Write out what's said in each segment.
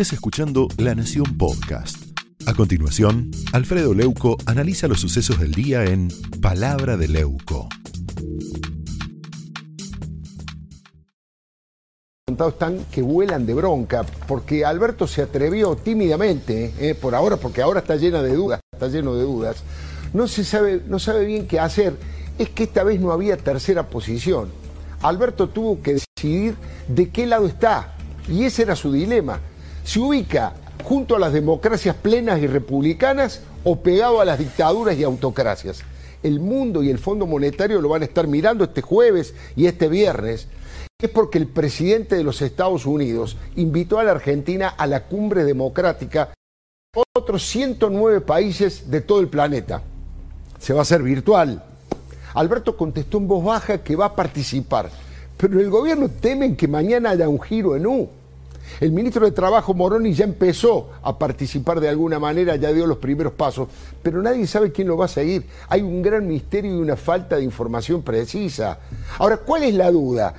estés escuchando La Nación Podcast. A continuación, Alfredo Leuco analiza los sucesos del día en Palabra de Leuco. están que vuelan de bronca, porque Alberto se atrevió tímidamente, eh, por ahora, porque ahora está llena de dudas, está lleno de dudas, no se sabe, no sabe bien qué hacer. Es que esta vez no había tercera posición. Alberto tuvo que decidir de qué lado está, y ese era su dilema. Se ubica junto a las democracias plenas y republicanas o pegado a las dictaduras y autocracias. El mundo y el Fondo Monetario lo van a estar mirando este jueves y este viernes es porque el presidente de los Estados Unidos invitó a la Argentina a la cumbre democrática otros 109 países de todo el planeta. Se va a hacer virtual. Alberto contestó en voz baja que va a participar, pero el gobierno teme que mañana haya un giro en U. El ministro de Trabajo Moroni ya empezó a participar de alguna manera, ya dio los primeros pasos, pero nadie sabe quién lo va a seguir. Hay un gran misterio y una falta de información precisa. Ahora, ¿cuál es la duda?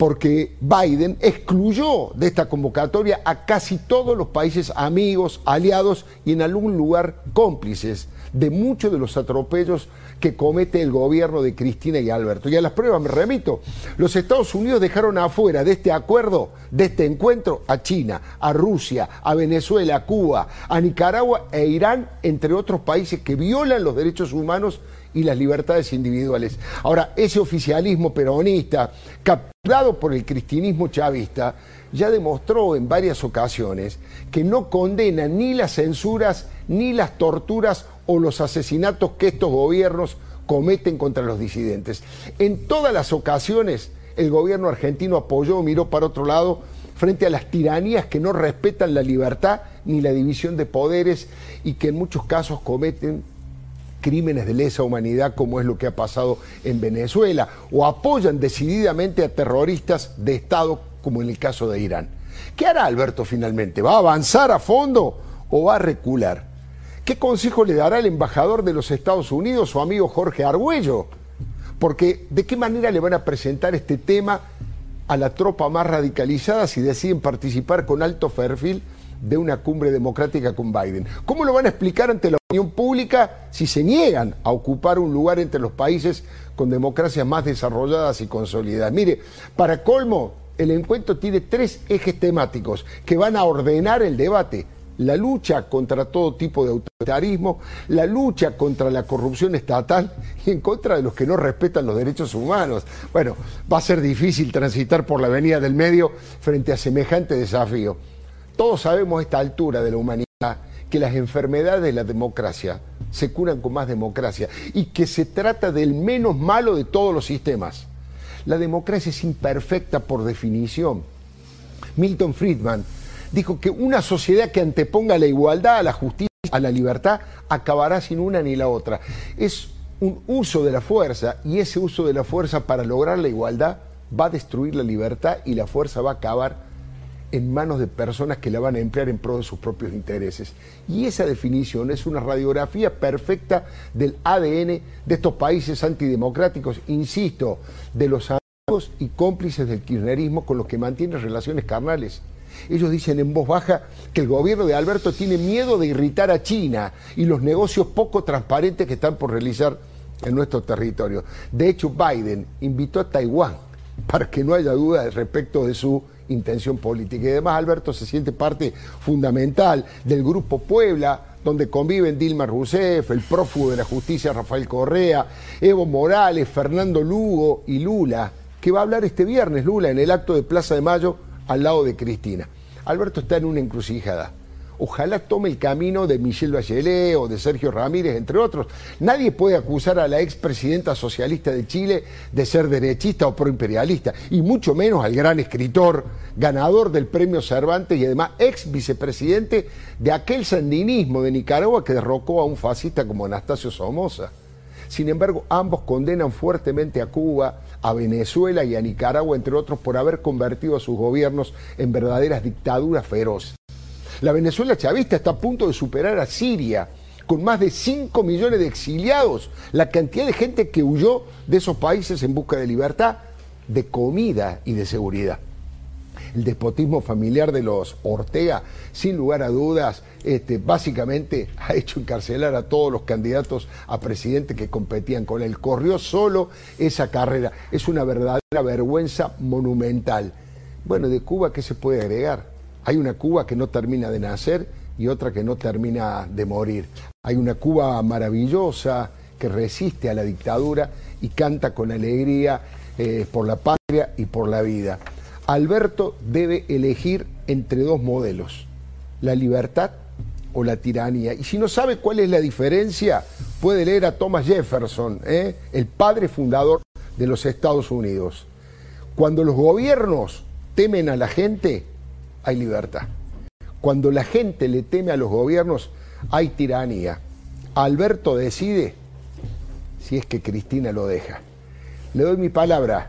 porque Biden excluyó de esta convocatoria a casi todos los países amigos, aliados y en algún lugar cómplices de muchos de los atropellos que comete el gobierno de Cristina y Alberto. Y a las pruebas me remito. Los Estados Unidos dejaron afuera de este acuerdo, de este encuentro, a China, a Rusia, a Venezuela, a Cuba, a Nicaragua e Irán, entre otros países que violan los derechos humanos y las libertades individuales. Ahora, ese oficialismo peronista, capturado por el cristianismo chavista, ya demostró en varias ocasiones que no condena ni las censuras, ni las torturas o los asesinatos que estos gobiernos cometen contra los disidentes. En todas las ocasiones el gobierno argentino apoyó miró para otro lado frente a las tiranías que no respetan la libertad ni la división de poderes y que en muchos casos cometen crímenes de lesa humanidad como es lo que ha pasado en Venezuela, o apoyan decididamente a terroristas de Estado como en el caso de Irán. ¿Qué hará Alberto finalmente? ¿Va a avanzar a fondo o va a recular? ¿Qué consejo le dará el embajador de los Estados Unidos, su amigo Jorge Argüello? Porque ¿de qué manera le van a presentar este tema a la tropa más radicalizada si deciden participar con alto perfil de una cumbre democrática con Biden. ¿Cómo lo van a explicar ante la opinión pública si se niegan a ocupar un lugar entre los países con democracias más desarrolladas y consolidadas? Mire, para colmo, el encuentro tiene tres ejes temáticos que van a ordenar el debate la lucha contra todo tipo de autoritarismo, la lucha contra la corrupción estatal y en contra de los que no respetan los derechos humanos. Bueno, va a ser difícil transitar por la avenida del medio frente a semejante desafío. Todos sabemos a esta altura de la humanidad que las enfermedades de la democracia se curan con más democracia y que se trata del menos malo de todos los sistemas. La democracia es imperfecta por definición. Milton Friedman dijo que una sociedad que anteponga la igualdad a la justicia, a la libertad, acabará sin una ni la otra. Es un uso de la fuerza y ese uso de la fuerza para lograr la igualdad va a destruir la libertad y la fuerza va a acabar en manos de personas que la van a emplear en pro de sus propios intereses. Y esa definición es una radiografía perfecta del ADN de estos países antidemocráticos, insisto, de los amigos y cómplices del kirchnerismo con los que mantiene relaciones carnales. Ellos dicen en voz baja que el gobierno de Alberto tiene miedo de irritar a China y los negocios poco transparentes que están por realizar en nuestro territorio. De hecho, Biden invitó a Taiwán para que no haya duda respecto de su intención política. Y además Alberto se siente parte fundamental del Grupo Puebla, donde conviven Dilma Rousseff, el prófugo de la justicia Rafael Correa, Evo Morales, Fernando Lugo y Lula, que va a hablar este viernes Lula en el acto de Plaza de Mayo al lado de Cristina. Alberto está en una encrucijada ojalá tome el camino de Michelle Bachelet o de Sergio Ramírez, entre otros. Nadie puede acusar a la expresidenta socialista de Chile de ser derechista o proimperialista, y mucho menos al gran escritor, ganador del premio Cervantes y además ex vicepresidente de aquel sandinismo de Nicaragua que derrocó a un fascista como Anastasio Somoza. Sin embargo, ambos condenan fuertemente a Cuba, a Venezuela y a Nicaragua, entre otros, por haber convertido a sus gobiernos en verdaderas dictaduras feroces. La Venezuela chavista está a punto de superar a Siria, con más de 5 millones de exiliados, la cantidad de gente que huyó de esos países en busca de libertad, de comida y de seguridad. El despotismo familiar de los Ortega, sin lugar a dudas, este, básicamente ha hecho encarcelar a todos los candidatos a presidente que competían con él. Corrió solo esa carrera. Es una verdadera vergüenza monumental. Bueno, de Cuba, ¿qué se puede agregar? Hay una Cuba que no termina de nacer y otra que no termina de morir. Hay una Cuba maravillosa que resiste a la dictadura y canta con alegría eh, por la patria y por la vida. Alberto debe elegir entre dos modelos, la libertad o la tiranía. Y si no sabe cuál es la diferencia, puede leer a Thomas Jefferson, ¿eh? el padre fundador de los Estados Unidos. Cuando los gobiernos temen a la gente, hay libertad. Cuando la gente le teme a los gobiernos, hay tiranía. Alberto decide si es que Cristina lo deja. Le doy mi palabra.